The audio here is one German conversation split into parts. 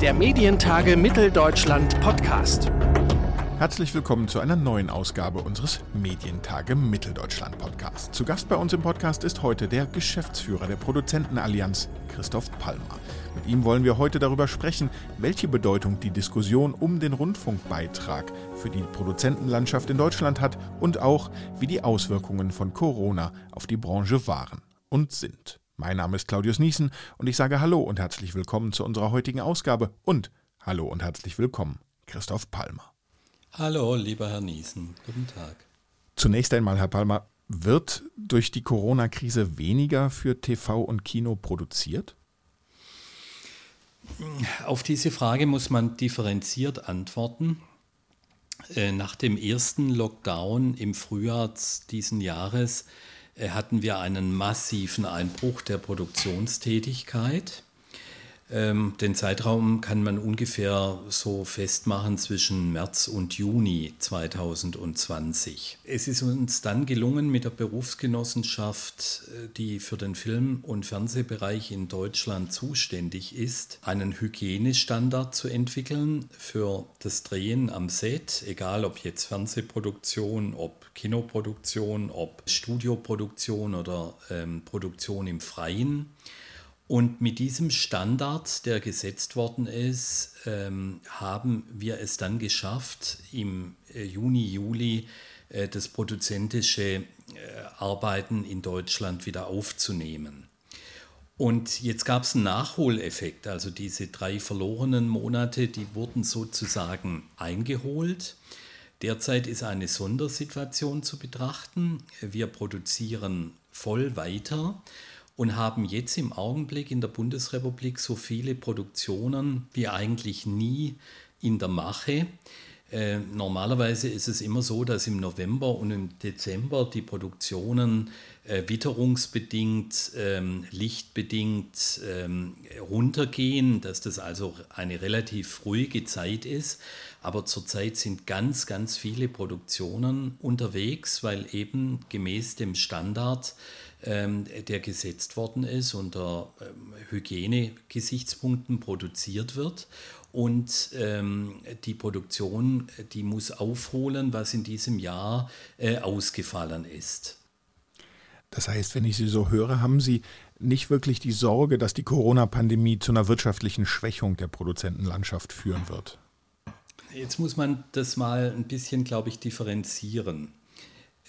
der Medientage Mitteldeutschland Podcast. Herzlich willkommen zu einer neuen Ausgabe unseres Medientage Mitteldeutschland Podcasts. Zu Gast bei uns im Podcast ist heute der Geschäftsführer der Produzentenallianz, Christoph Palmer. Mit ihm wollen wir heute darüber sprechen, welche Bedeutung die Diskussion um den Rundfunkbeitrag für die Produzentenlandschaft in Deutschland hat und auch, wie die Auswirkungen von Corona auf die Branche waren und sind. Mein Name ist Claudius Niesen und ich sage Hallo und herzlich willkommen zu unserer heutigen Ausgabe und Hallo und herzlich willkommen, Christoph Palmer. Hallo, lieber Herr Niesen, guten Tag. Zunächst einmal, Herr Palmer, wird durch die Corona-Krise weniger für TV und Kino produziert? Auf diese Frage muss man differenziert antworten. Äh, nach dem ersten Lockdown im Frühjahr diesen Jahres hatten wir einen massiven Einbruch der Produktionstätigkeit. Ähm, den Zeitraum kann man ungefähr so festmachen zwischen März und Juni 2020. Es ist uns dann gelungen, mit der Berufsgenossenschaft, äh, die für den Film- und Fernsehbereich in Deutschland zuständig ist, einen Hygienestandard zu entwickeln für das Drehen am Set, egal ob jetzt Fernsehproduktion, ob Kinoproduktion, ob Studioproduktion oder ähm, Produktion im Freien. Und mit diesem Standard, der gesetzt worden ist, ähm, haben wir es dann geschafft, im äh, Juni, Juli äh, das produzentische äh, Arbeiten in Deutschland wieder aufzunehmen. Und jetzt gab es einen Nachholeffekt, also diese drei verlorenen Monate, die wurden sozusagen eingeholt. Derzeit ist eine Sondersituation zu betrachten. Wir produzieren voll weiter und haben jetzt im Augenblick in der Bundesrepublik so viele Produktionen wie eigentlich nie in der Mache. Äh, normalerweise ist es immer so, dass im November und im Dezember die Produktionen äh, witterungsbedingt, ähm, lichtbedingt ähm, runtergehen, dass das also eine relativ ruhige Zeit ist. Aber zurzeit sind ganz, ganz viele Produktionen unterwegs, weil eben gemäß dem Standard ähm, der gesetzt worden ist, unter ähm, Hygienegesichtspunkten produziert wird. Und ähm, die Produktion, die muss aufholen, was in diesem Jahr äh, ausgefallen ist. Das heißt, wenn ich Sie so höre, haben Sie nicht wirklich die Sorge, dass die Corona-Pandemie zu einer wirtschaftlichen Schwächung der Produzentenlandschaft führen wird? Jetzt muss man das mal ein bisschen, glaube ich, differenzieren.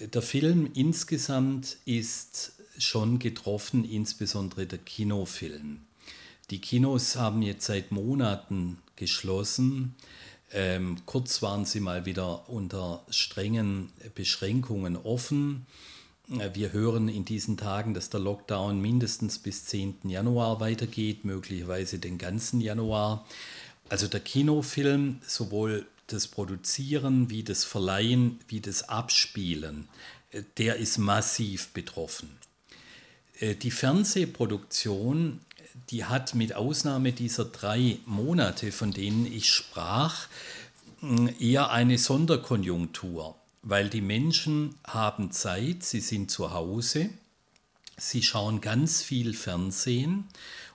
Der Film insgesamt ist schon getroffen, insbesondere der Kinofilm. Die Kinos haben jetzt seit Monaten geschlossen. Ähm, kurz waren sie mal wieder unter strengen Beschränkungen offen. Äh, wir hören in diesen Tagen, dass der Lockdown mindestens bis 10. Januar weitergeht, möglicherweise den ganzen Januar. Also der Kinofilm, sowohl das Produzieren wie das Verleihen wie das Abspielen, äh, der ist massiv betroffen. Äh, die Fernsehproduktion, die hat mit Ausnahme dieser drei Monate, von denen ich sprach, eher eine Sonderkonjunktur, weil die Menschen haben Zeit, sie sind zu Hause, sie schauen ganz viel Fernsehen,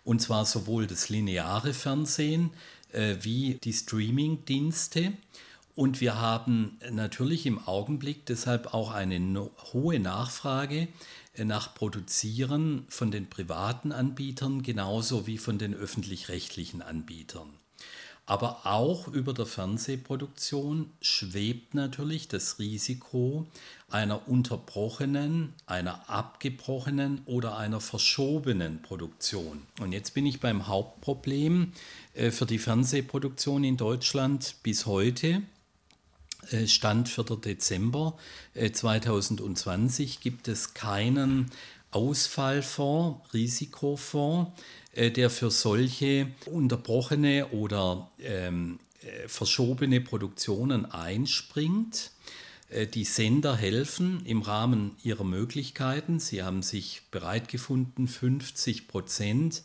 und zwar sowohl das lineare Fernsehen äh, wie die Streaming-Dienste. Und wir haben natürlich im Augenblick deshalb auch eine no hohe Nachfrage äh, nach Produzieren von den privaten Anbietern genauso wie von den öffentlich-rechtlichen Anbietern. Aber auch über der Fernsehproduktion schwebt natürlich das Risiko einer unterbrochenen, einer abgebrochenen oder einer verschobenen Produktion. Und jetzt bin ich beim Hauptproblem äh, für die Fernsehproduktion in Deutschland bis heute. Äh, Stand 4. Dezember 2020 äh, gibt es keinen Ausfallfonds, Risikofonds, äh, der für solche unterbrochene oder ähm, verschobene Produktionen einspringt. Die Sender helfen im Rahmen ihrer Möglichkeiten. Sie haben sich bereit gefunden, 50 Prozent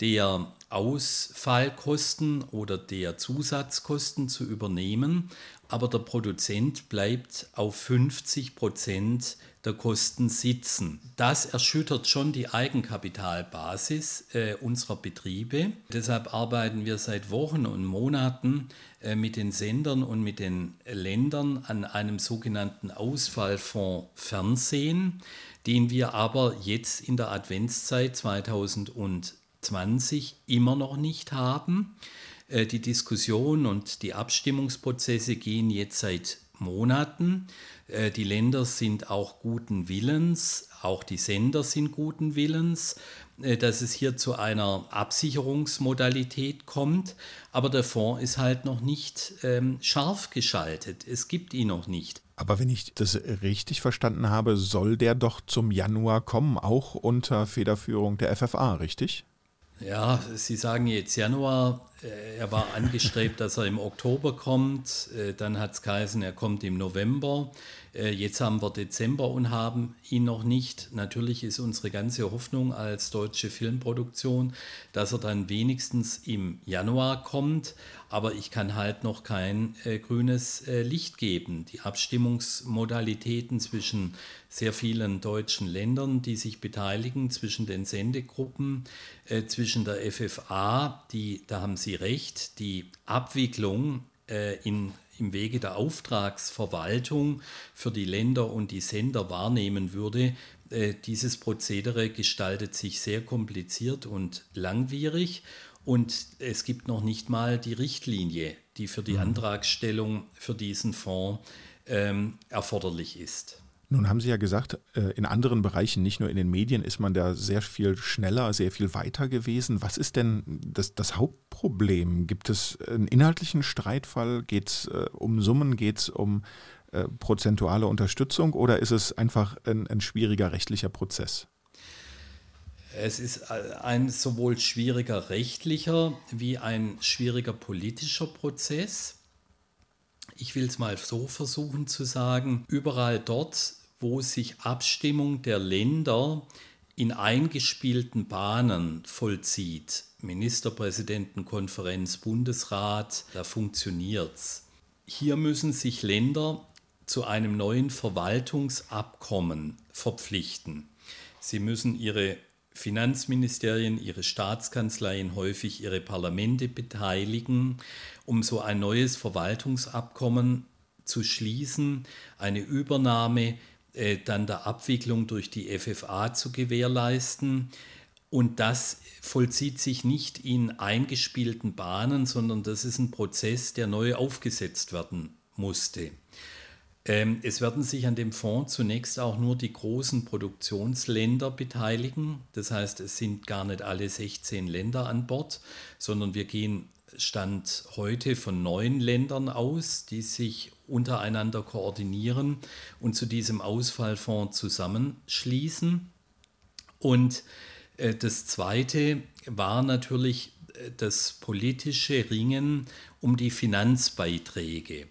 der Ausfallkosten oder der Zusatzkosten zu übernehmen, aber der Produzent bleibt auf 50 Prozent der Kosten sitzen. Das erschüttert schon die Eigenkapitalbasis äh, unserer Betriebe. Deshalb arbeiten wir seit Wochen und Monaten äh, mit den Sendern und mit den Ländern an einem sogenannten Ausfallfonds Fernsehen, den wir aber jetzt in der Adventszeit 2020 immer noch nicht haben. Äh, die Diskussion und die Abstimmungsprozesse gehen jetzt seit Monaten. Äh, die Länder sind auch guten Willens, auch die Sender sind guten Willens, äh, dass es hier zu einer Absicherungsmodalität kommt. Aber der Fonds ist halt noch nicht ähm, scharf geschaltet. Es gibt ihn noch nicht. Aber wenn ich das richtig verstanden habe, soll der doch zum Januar kommen, auch unter Federführung der FFA, richtig? Ja, Sie sagen jetzt Januar. Äh, er war angestrebt, dass er im Oktober kommt. Äh, dann hat es geheißen, er kommt im November. Äh, jetzt haben wir Dezember und haben ihn noch nicht. Natürlich ist unsere ganze Hoffnung als deutsche Filmproduktion, dass er dann wenigstens im Januar kommt. Aber ich kann halt noch kein äh, grünes äh, Licht geben. Die Abstimmungsmodalitäten zwischen sehr vielen deutschen Ländern, die sich beteiligen, zwischen den Sendegruppen, äh, zwischen der FFA, die, da haben Sie recht, die Abwicklung äh, in im Wege der Auftragsverwaltung für die Länder und die Sender wahrnehmen würde, äh, dieses Prozedere gestaltet sich sehr kompliziert und langwierig und es gibt noch nicht mal die Richtlinie, die für die mhm. Antragstellung für diesen Fonds ähm, erforderlich ist. Nun haben Sie ja gesagt, äh, in anderen Bereichen, nicht nur in den Medien, ist man da sehr viel schneller, sehr viel weiter gewesen. Was ist denn das, das Hauptproblem? Gibt es einen inhaltlichen Streitfall? Geht es äh, um Summen? Geht es um äh, prozentuale Unterstützung? Oder ist es einfach ein, ein schwieriger rechtlicher Prozess? Es ist ein sowohl schwieriger rechtlicher wie ein schwieriger politischer Prozess. Ich will es mal so versuchen zu sagen, überall dort, wo sich Abstimmung der Länder in eingespielten Bahnen vollzieht, Ministerpräsidentenkonferenz, Bundesrat, da funktioniert es. Hier müssen sich Länder zu einem neuen Verwaltungsabkommen verpflichten. Sie müssen ihre Finanzministerien, ihre Staatskanzleien, häufig ihre Parlamente beteiligen, um so ein neues Verwaltungsabkommen zu schließen, eine Übernahme äh, dann der Abwicklung durch die FFA zu gewährleisten. Und das vollzieht sich nicht in eingespielten Bahnen, sondern das ist ein Prozess, der neu aufgesetzt werden musste. Ähm, es werden sich an dem Fonds zunächst auch nur die großen Produktionsländer beteiligen. Das heißt, es sind gar nicht alle 16 Länder an Bord, sondern wir gehen Stand heute von neun Ländern aus, die sich untereinander koordinieren und zu diesem Ausfallfonds zusammenschließen. Und äh, das Zweite war natürlich äh, das politische Ringen um die Finanzbeiträge.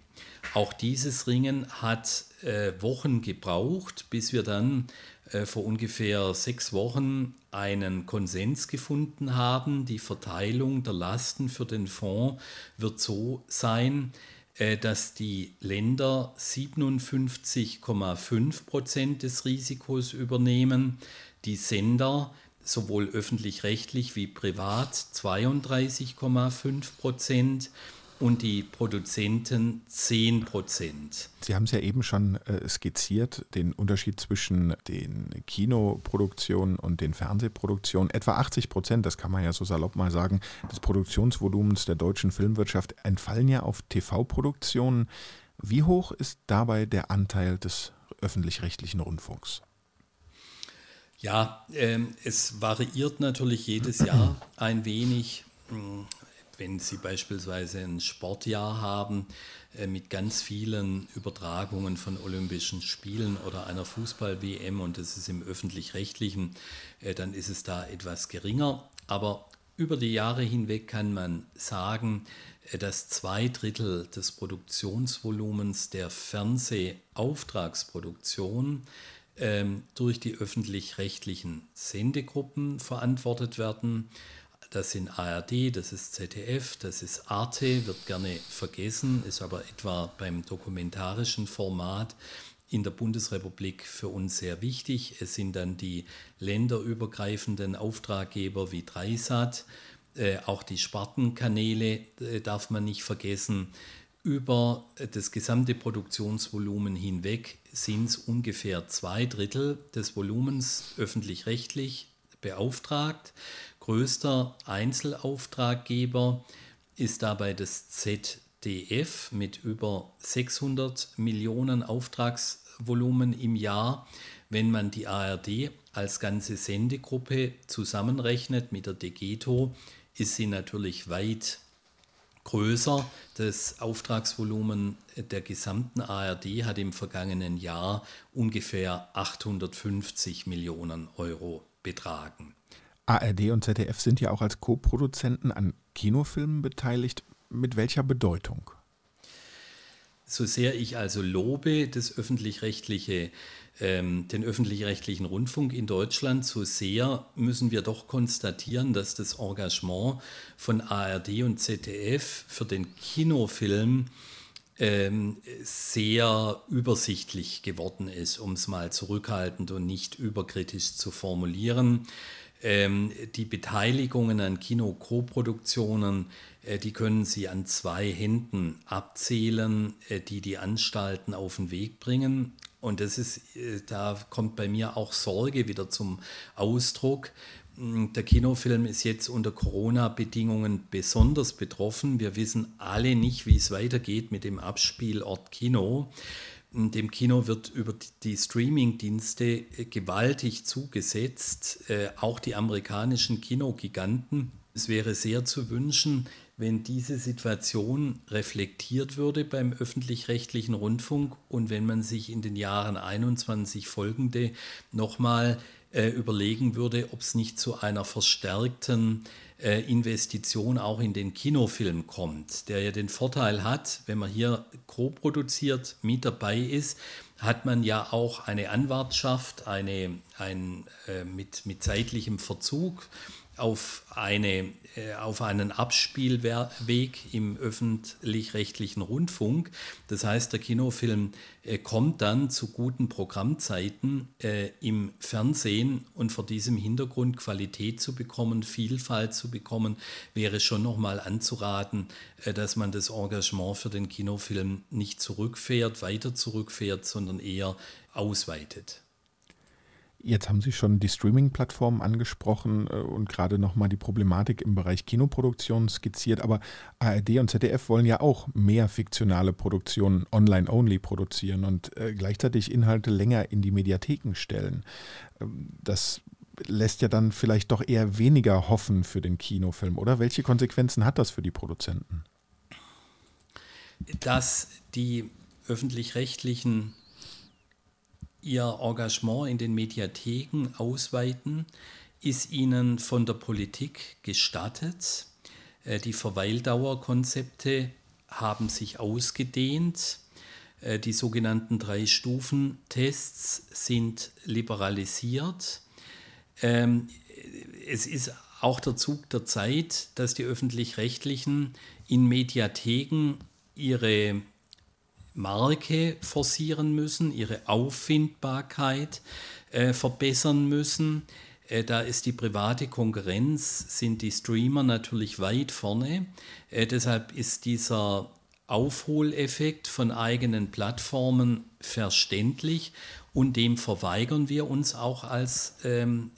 Auch dieses Ringen hat äh, Wochen gebraucht, bis wir dann äh, vor ungefähr sechs Wochen einen Konsens gefunden haben. Die Verteilung der Lasten für den Fonds wird so sein, äh, dass die Länder 57,5 Prozent des Risikos übernehmen, die Sender sowohl öffentlich-rechtlich wie privat 32,5 Prozent und die Produzenten 10 Prozent. Sie haben es ja eben schon äh, skizziert, den Unterschied zwischen den Kinoproduktionen und den Fernsehproduktionen. Etwa 80 Prozent, das kann man ja so salopp mal sagen, des Produktionsvolumens der deutschen Filmwirtschaft entfallen ja auf TV-Produktionen. Wie hoch ist dabei der Anteil des öffentlich-rechtlichen Rundfunks? Ja, äh, es variiert natürlich jedes Jahr ein wenig. Wenn Sie beispielsweise ein Sportjahr haben äh, mit ganz vielen Übertragungen von Olympischen Spielen oder einer Fußball-WM und das ist im öffentlich-rechtlichen, äh, dann ist es da etwas geringer. Aber über die Jahre hinweg kann man sagen, äh, dass zwei Drittel des Produktionsvolumens der Fernsehauftragsproduktion ähm, durch die öffentlich-rechtlichen Sendegruppen verantwortet werden das sind ARD, das ist ZDF, das ist Arte, wird gerne vergessen, ist aber etwa beim dokumentarischen Format in der Bundesrepublik für uns sehr wichtig. Es sind dann die länderübergreifenden Auftraggeber wie Dreisat, äh, auch die Spartenkanäle äh, darf man nicht vergessen. Über das gesamte Produktionsvolumen hinweg sind es ungefähr zwei Drittel des Volumens öffentlich-rechtlich beauftragt. Größter Einzelauftraggeber ist dabei das ZDF mit über 600 Millionen Auftragsvolumen im Jahr. Wenn man die ARD als ganze Sendegruppe zusammenrechnet mit der Degeto, ist sie natürlich weit größer. Das Auftragsvolumen der gesamten ARD hat im vergangenen Jahr ungefähr 850 Millionen Euro betragen. ARD und ZDF sind ja auch als Co-Produzenten an Kinofilmen beteiligt. Mit welcher Bedeutung? So sehr ich also lobe das öffentlich-rechtliche ähm, den öffentlich-rechtlichen Rundfunk in Deutschland, so sehr müssen wir doch konstatieren, dass das Engagement von ARD und ZDF für den Kinofilm ähm, sehr übersichtlich geworden ist, um es mal zurückhaltend und nicht überkritisch zu formulieren. Ähm, die Beteiligungen an Kino-Koproduktionen, äh, die können Sie an zwei Händen abzählen, äh, die die Anstalten auf den Weg bringen. Und das ist, äh, da kommt bei mir auch Sorge wieder zum Ausdruck. Mm, der Kinofilm ist jetzt unter Corona-Bedingungen besonders betroffen. Wir wissen alle nicht, wie es weitergeht mit dem Abspielort Kino. Dem Kino wird über die Streaming-Dienste äh, gewaltig zugesetzt, äh, auch die amerikanischen Kinogiganten. Es wäre sehr zu wünschen, wenn diese Situation reflektiert würde beim öffentlich-rechtlichen Rundfunk und wenn man sich in den Jahren 21 folgende nochmal äh, überlegen würde, ob es nicht zu einer verstärkten äh, Investition auch in den Kinofilm kommt, der ja den Vorteil hat, wenn man hier co-produziert mit dabei ist, hat man ja auch eine Anwartschaft, eine, ein, äh, mit, mit zeitlichem Verzug auf, eine, äh, auf einen Abspielweg im öffentlich-rechtlichen Rundfunk. Das heißt, der Kinofilm äh, kommt dann zu guten Programmzeiten äh, im Fernsehen und vor diesem Hintergrund Qualität zu bekommen, Vielfalt zu bekommen, wäre schon nochmal anzuraten, dass man das Engagement für den Kinofilm nicht zurückfährt, weiter zurückfährt, sondern eher ausweitet. Jetzt haben Sie schon die Streaming-Plattformen angesprochen äh, und gerade nochmal die Problematik im Bereich Kinoproduktion skizziert. Aber ARD und ZDF wollen ja auch mehr fiktionale Produktionen online-only produzieren und äh, gleichzeitig Inhalte länger in die Mediatheken stellen. Ähm, das lässt ja dann vielleicht doch eher weniger hoffen für den Kinofilm, oder? Welche Konsequenzen hat das für die Produzenten? Dass die öffentlich-rechtlichen ihr Engagement in den Mediatheken ausweiten, ist ihnen von der Politik gestattet. Äh, die Verweildauerkonzepte haben sich ausgedehnt. Äh, die sogenannten Drei-Stufen-Tests sind liberalisiert. Ähm, es ist auch der Zug der Zeit, dass die öffentlich-rechtlichen in Mediatheken ihre Marke forcieren müssen, ihre Auffindbarkeit äh, verbessern müssen. Äh, da ist die private Konkurrenz, sind die Streamer natürlich weit vorne. Äh, deshalb ist dieser Aufholeffekt von eigenen Plattformen verständlich und dem verweigern wir uns auch als ähm,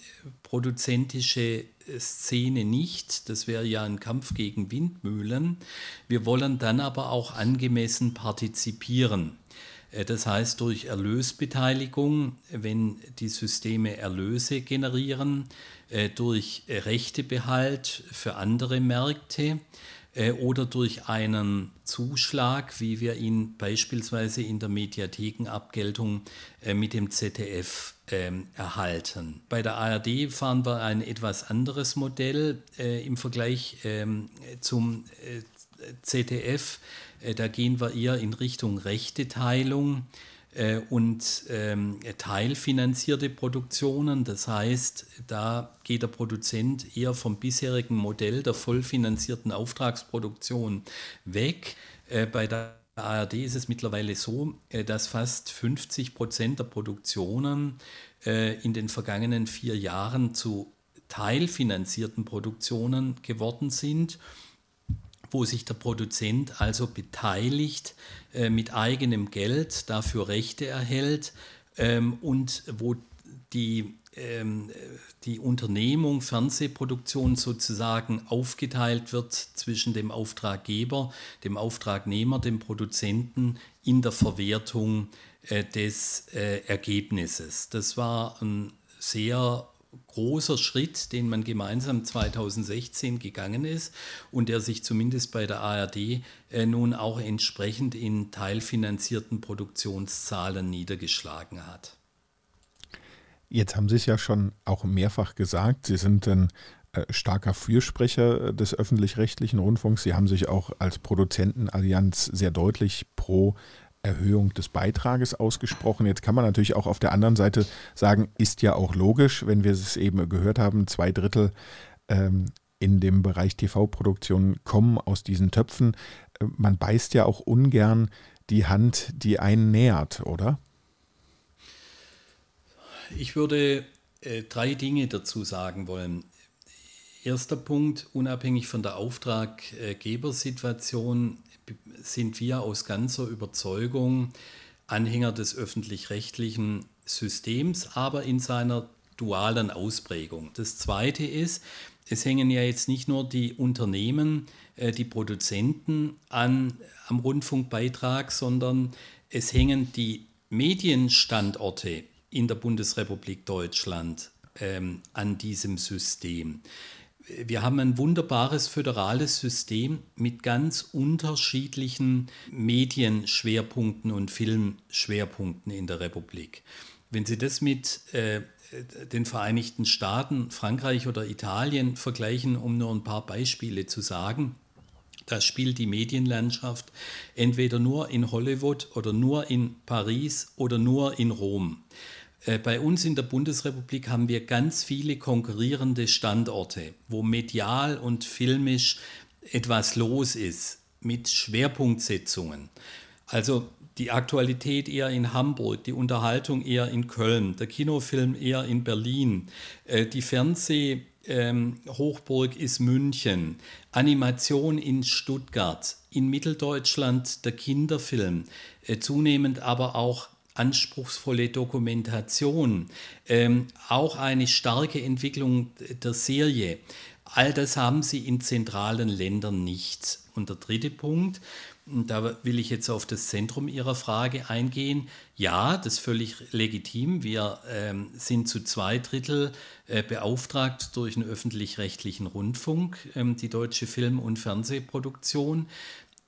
produzentische Szene nicht. Das wäre ja ein Kampf gegen Windmühlen. Wir wollen dann aber auch angemessen partizipieren. Äh, das heißt, durch Erlösbeteiligung, wenn die Systeme Erlöse generieren, äh, durch Rechtebehalt für andere Märkte, äh, oder durch einen Zuschlag, wie wir ihn beispielsweise in der Mediathekenabgeltung mit dem ZDF ähm, erhalten. Bei der ARD fahren wir ein etwas anderes Modell äh, im Vergleich ähm, zum ZDF. da gehen wir eher in Richtung Rechteteilung äh, und ähm, teilfinanzierte Produktionen. Das heißt, da geht der Produzent eher vom bisherigen Modell der vollfinanzierten Auftragsproduktion weg. Äh, bei der ARD ist es mittlerweile so, äh, dass fast 50 Prozent der Produktionen äh, in den vergangenen vier Jahren zu teilfinanzierten Produktionen geworden sind, wo sich der Produzent also beteiligt äh, mit eigenem Geld, dafür Rechte erhält ähm, und wo die die Unternehmung Fernsehproduktion sozusagen aufgeteilt wird zwischen dem Auftraggeber, dem Auftragnehmer, dem Produzenten in der Verwertung äh, des äh, Ergebnisses. Das war ein sehr großer Schritt, den man gemeinsam 2016 gegangen ist und der sich zumindest bei der ARD äh, nun auch entsprechend in teilfinanzierten Produktionszahlen niedergeschlagen hat. Jetzt haben Sie es ja schon auch mehrfach gesagt, Sie sind ein äh, starker Fürsprecher des öffentlich-rechtlichen Rundfunks. Sie haben sich auch als Produzentenallianz sehr deutlich pro Erhöhung des Beitrages ausgesprochen. Jetzt kann man natürlich auch auf der anderen Seite sagen, ist ja auch logisch, wenn wir es eben gehört haben, zwei Drittel ähm, in dem Bereich TV-Produktion kommen aus diesen Töpfen. Äh, man beißt ja auch ungern die Hand, die einen nährt, oder? Ich würde äh, drei Dinge dazu sagen wollen. Erster Punkt, unabhängig von der Auftraggebersituation sind wir aus ganzer Überzeugung Anhänger des öffentlich-rechtlichen Systems, aber in seiner dualen Ausprägung. Das Zweite ist, es hängen ja jetzt nicht nur die Unternehmen, äh, die Produzenten an, am Rundfunkbeitrag, sondern es hängen die Medienstandorte in der Bundesrepublik Deutschland ähm, an diesem System. Wir haben ein wunderbares föderales System mit ganz unterschiedlichen Medienschwerpunkten und Filmschwerpunkten in der Republik. Wenn Sie das mit äh, den Vereinigten Staaten, Frankreich oder Italien vergleichen, um nur ein paar Beispiele zu sagen, da spielt die Medienlandschaft entweder nur in Hollywood oder nur in Paris oder nur in Rom. Äh, bei uns in der Bundesrepublik haben wir ganz viele konkurrierende Standorte, wo medial und filmisch etwas los ist, mit Schwerpunktsetzungen. Also die Aktualität eher in Hamburg, die Unterhaltung eher in Köln, der Kinofilm eher in Berlin, äh, die Fernsehhochburg ähm, ist München, Animation in Stuttgart, in Mitteldeutschland der Kinderfilm, äh, zunehmend aber auch anspruchsvolle Dokumentation, ähm, auch eine starke Entwicklung der Serie. All das haben sie in zentralen Ländern nicht. Und der dritte Punkt, da will ich jetzt auf das Zentrum Ihrer Frage eingehen. Ja, das ist völlig legitim. Wir ähm, sind zu zwei Drittel äh, beauftragt durch einen öffentlich-rechtlichen Rundfunk, ähm, die deutsche Film- und Fernsehproduktion.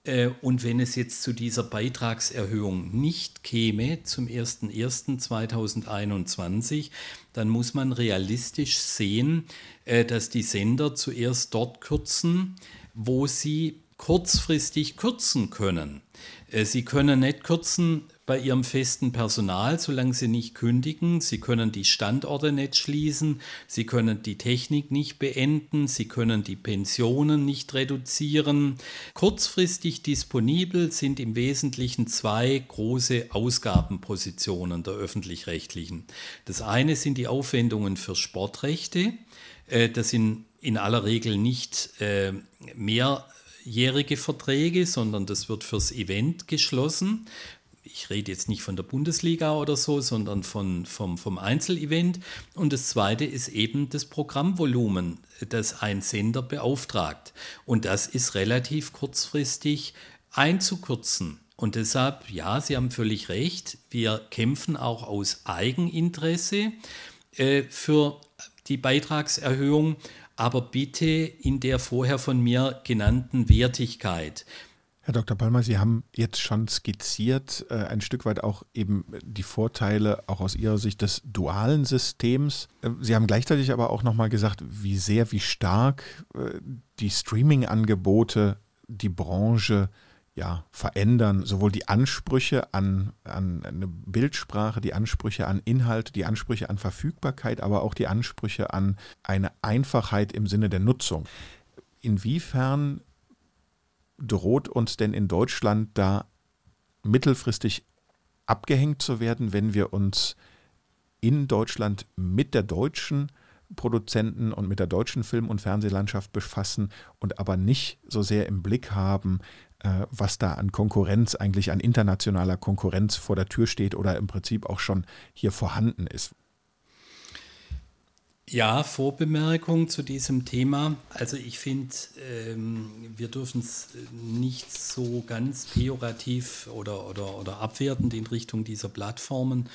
Äh, und wenn es jetzt zu dieser Beitragserhöhung nicht käme zum 01.01.2021, dann muss man realistisch sehen, äh, dass die Sender zuerst dort kürzen, wo sie kurzfristig kürzen können. Äh, sie können nicht kürzen bei ihrem festen Personal, solange sie nicht kündigen. Sie können die Standorte nicht schließen. Sie können die Technik nicht beenden. Sie können die Pensionen nicht reduzieren. Kurzfristig disponibel sind im Wesentlichen zwei große Ausgabenpositionen der öffentlich-rechtlichen. Das eine sind die Aufwendungen für Sportrechte. Äh, das sind in aller Regel nicht äh, mehr jährige Verträge, sondern das wird fürs Event geschlossen. Ich rede jetzt nicht von der Bundesliga oder so, sondern von, vom, vom Einzelevent. Und das zweite ist eben das Programmvolumen, das ein Sender beauftragt. Und das ist relativ kurzfristig einzukürzen. Und deshalb, ja, Sie haben völlig recht, wir kämpfen auch aus Eigeninteresse äh, für die Beitragserhöhung, aber bitte in der vorher von mir genannten Wertigkeit. Herr Dr. Palmer, Sie haben jetzt schon skizziert, äh, ein Stück weit auch eben die Vorteile auch aus Ihrer Sicht des dualen Systems. Äh, Sie haben gleichzeitig aber auch nochmal gesagt, wie sehr, wie stark äh, die Streaming-Angebote die Branche ja, verändern, sowohl die Ansprüche an, an eine Bildsprache, die Ansprüche an Inhalt, die Ansprüche an Verfügbarkeit, aber auch die Ansprüche an eine Einfachheit im Sinne der Nutzung. Inwiefern droht uns denn in Deutschland da mittelfristig abgehängt zu werden, wenn wir uns in Deutschland mit der deutschen Produzenten und mit der deutschen Film- und Fernsehlandschaft befassen und aber nicht so sehr im Blick haben, äh, was da an Konkurrenz, eigentlich an internationaler Konkurrenz vor der Tür steht oder im Prinzip auch schon hier vorhanden ist. Ja, Vorbemerkung zu diesem Thema. Also ich finde, ähm, wir dürfen es nicht so ganz pejorativ oder, oder, oder abwertend in Richtung dieser Plattformen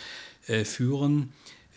äh, führen.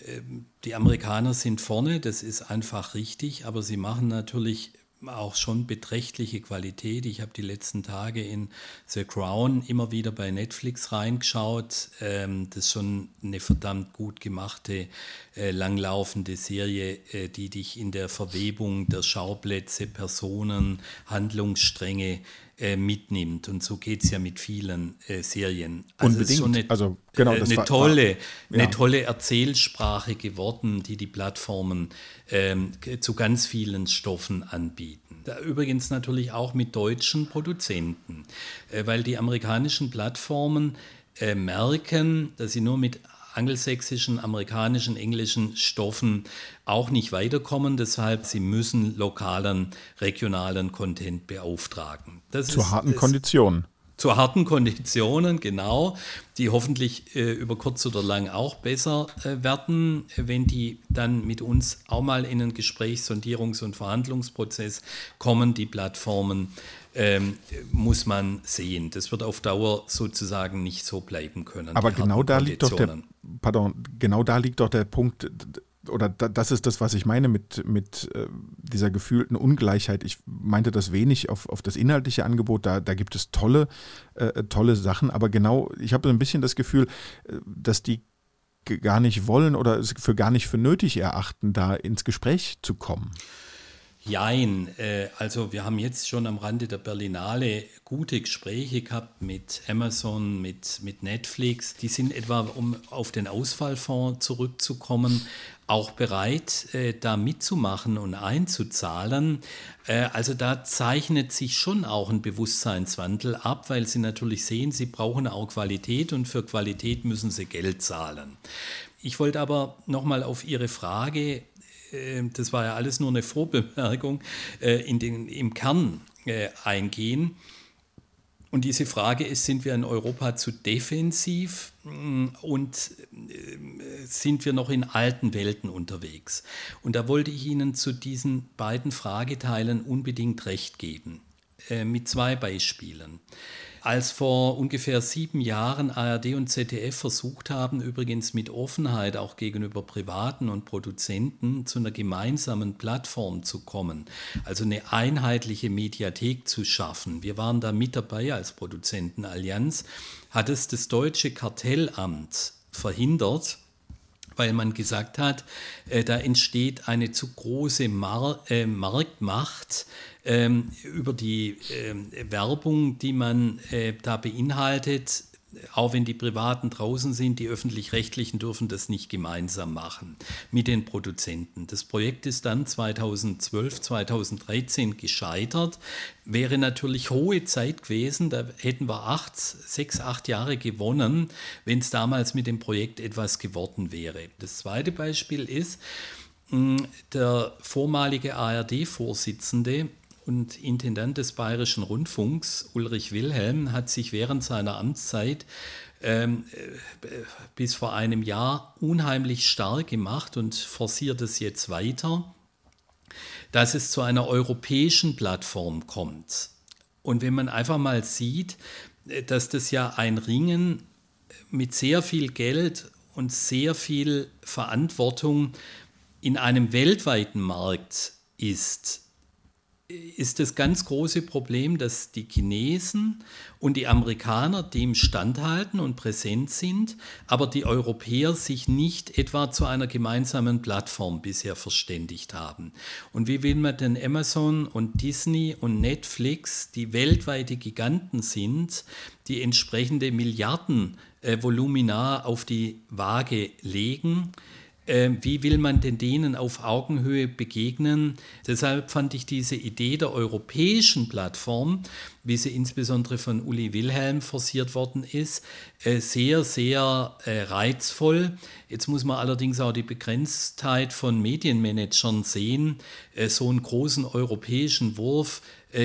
Ähm, die Amerikaner sind vorne, das ist einfach richtig, aber sie machen natürlich auch schon beträchtliche Qualität. Ich habe die letzten Tage in The Crown immer wieder bei Netflix reingeschaut. Ähm, das ist schon eine verdammt gut gemachte, äh, langlaufende Serie, äh, die dich in der Verwebung der Schauplätze, Personen, Handlungsstränge äh, mitnimmt. Und so geht es ja mit vielen äh, Serien. Also Unbedingt. Eine, also genau, äh, eine, war, tolle, ja. eine tolle Erzählsprache geworden, die die Plattformen ähm, zu ganz vielen Stoffen anbieten. Da übrigens natürlich auch mit deutschen Produzenten, äh, weil die amerikanischen Plattformen äh, merken, dass sie nur mit angelsächsischen, amerikanischen, englischen Stoffen auch nicht weiterkommen. Deshalb sie müssen lokalen, regionalen Content beauftragen. Das Zu ist, harten Konditionen. Zu harten Konditionen, genau, die hoffentlich äh, über kurz oder lang auch besser äh, werden, wenn die dann mit uns auch mal in einen Gesprächs-, Sondierungs- und Verhandlungsprozess kommen, die Plattformen ähm, muss man sehen. Das wird auf Dauer sozusagen nicht so bleiben können. Aber genau da liegt doch der, pardon, genau da liegt doch der Punkt, oder das ist das, was ich meine mit, mit äh, dieser gefühlten Ungleichheit. Ich meinte das wenig auf, auf das inhaltliche Angebot, da, da gibt es tolle, äh, tolle Sachen, aber genau, ich habe ein bisschen das Gefühl, äh, dass die gar nicht wollen oder es für gar nicht für nötig erachten, da ins Gespräch zu kommen. Jein, äh, also wir haben jetzt schon am Rande der Berlinale gute Gespräche gehabt mit Amazon, mit, mit Netflix. Die sind etwa, um auf den Ausfallfonds zurückzukommen, auch bereit, äh, da mitzumachen und einzuzahlen. Äh, also da zeichnet sich schon auch ein Bewusstseinswandel ab, weil sie natürlich sehen, sie brauchen auch Qualität und für Qualität müssen sie Geld zahlen. Ich wollte aber nochmal auf Ihre Frage das war ja alles nur eine Vorbemerkung, äh, in den, im Kern äh, eingehen. Und diese Frage ist, sind wir in Europa zu defensiv mm, und äh, sind wir noch in alten Welten unterwegs? Und da wollte ich Ihnen zu diesen beiden Frageteilen unbedingt recht geben, mit zwei Beispielen. Als vor ungefähr sieben Jahren ARD und ZDF versucht haben, übrigens mit Offenheit auch gegenüber Privaten und Produzenten zu einer gemeinsamen Plattform zu kommen, also eine einheitliche Mediathek zu schaffen. Wir waren da mit dabei als Produzentenallianz, hat es das deutsche Kartellamt verhindert, weil man gesagt hat, äh, da entsteht eine zu große Mar äh, Marktmacht ähm, über die äh, Werbung, die man äh, da beinhaltet, auch wenn die Privaten draußen sind, die öffentlich-rechtlichen dürfen das nicht gemeinsam machen mit den Produzenten. Das Projekt ist dann 2012, 2013 gescheitert. Wäre natürlich hohe Zeit gewesen, da hätten wir acht, sechs, acht Jahre gewonnen, wenn es damals mit dem Projekt etwas geworden wäre. Das zweite Beispiel ist, der vormalige ARD-Vorsitzende und Intendant des Bayerischen Rundfunks, Ulrich Wilhelm, hat sich während seiner Amtszeit ähm, äh, bis vor einem Jahr unheimlich stark gemacht und forciert es jetzt weiter, dass es zu einer europäischen Plattform kommt. Und wenn man einfach mal sieht, äh, dass das ja ein Ringen mit sehr viel Geld und sehr viel Verantwortung in einem weltweiten Markt ist, ist das ganz große Problem, dass die Chinesen und die Amerikaner dem standhalten und präsent sind, aber die Europäer sich nicht etwa zu einer gemeinsamen Plattform bisher verständigt haben. Und wie will man denn Amazon und Disney und Netflix, die weltweite Giganten sind, die entsprechende Milliardenvolumina auf die Waage legen? Äh, wie will man denn denen auf Augenhöhe begegnen? Deshalb fand ich diese Idee der europäischen Plattform, wie sie insbesondere von Uli Wilhelm forciert worden ist, äh, sehr, sehr äh, reizvoll. Jetzt muss man allerdings auch die Begrenztheit von Medienmanagern sehen. Äh, so einen großen europäischen Wurf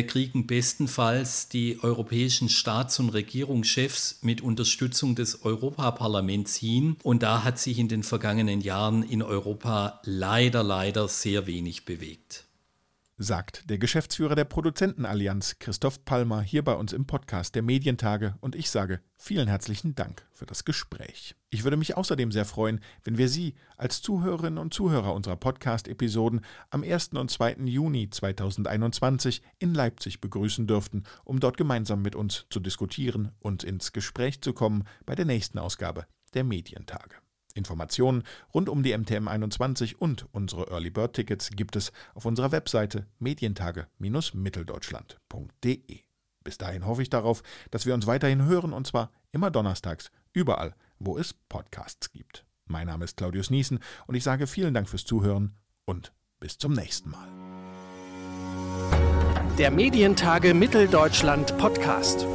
kriegen bestenfalls die europäischen Staats- und Regierungschefs mit Unterstützung des Europaparlaments hin. Und da hat sich in den vergangenen Jahren in Europa leider, leider sehr wenig bewegt sagt der Geschäftsführer der Produzentenallianz Christoph Palmer hier bei uns im Podcast der Medientage und ich sage vielen herzlichen Dank für das Gespräch. Ich würde mich außerdem sehr freuen, wenn wir Sie als Zuhörerinnen und Zuhörer unserer Podcast-Episoden am 1. und 2. Juni 2021 in Leipzig begrüßen dürften, um dort gemeinsam mit uns zu diskutieren und ins Gespräch zu kommen bei der nächsten Ausgabe der Medientage. Informationen rund um die MTM 21 und unsere Early Bird Tickets gibt es auf unserer Webseite medientage-mitteldeutschland.de. Bis dahin hoffe ich darauf, dass wir uns weiterhin hören und zwar immer donnerstags, überall, wo es Podcasts gibt. Mein Name ist Claudius Niesen und ich sage vielen Dank fürs Zuhören und bis zum nächsten Mal. Der Medientage Mitteldeutschland Podcast.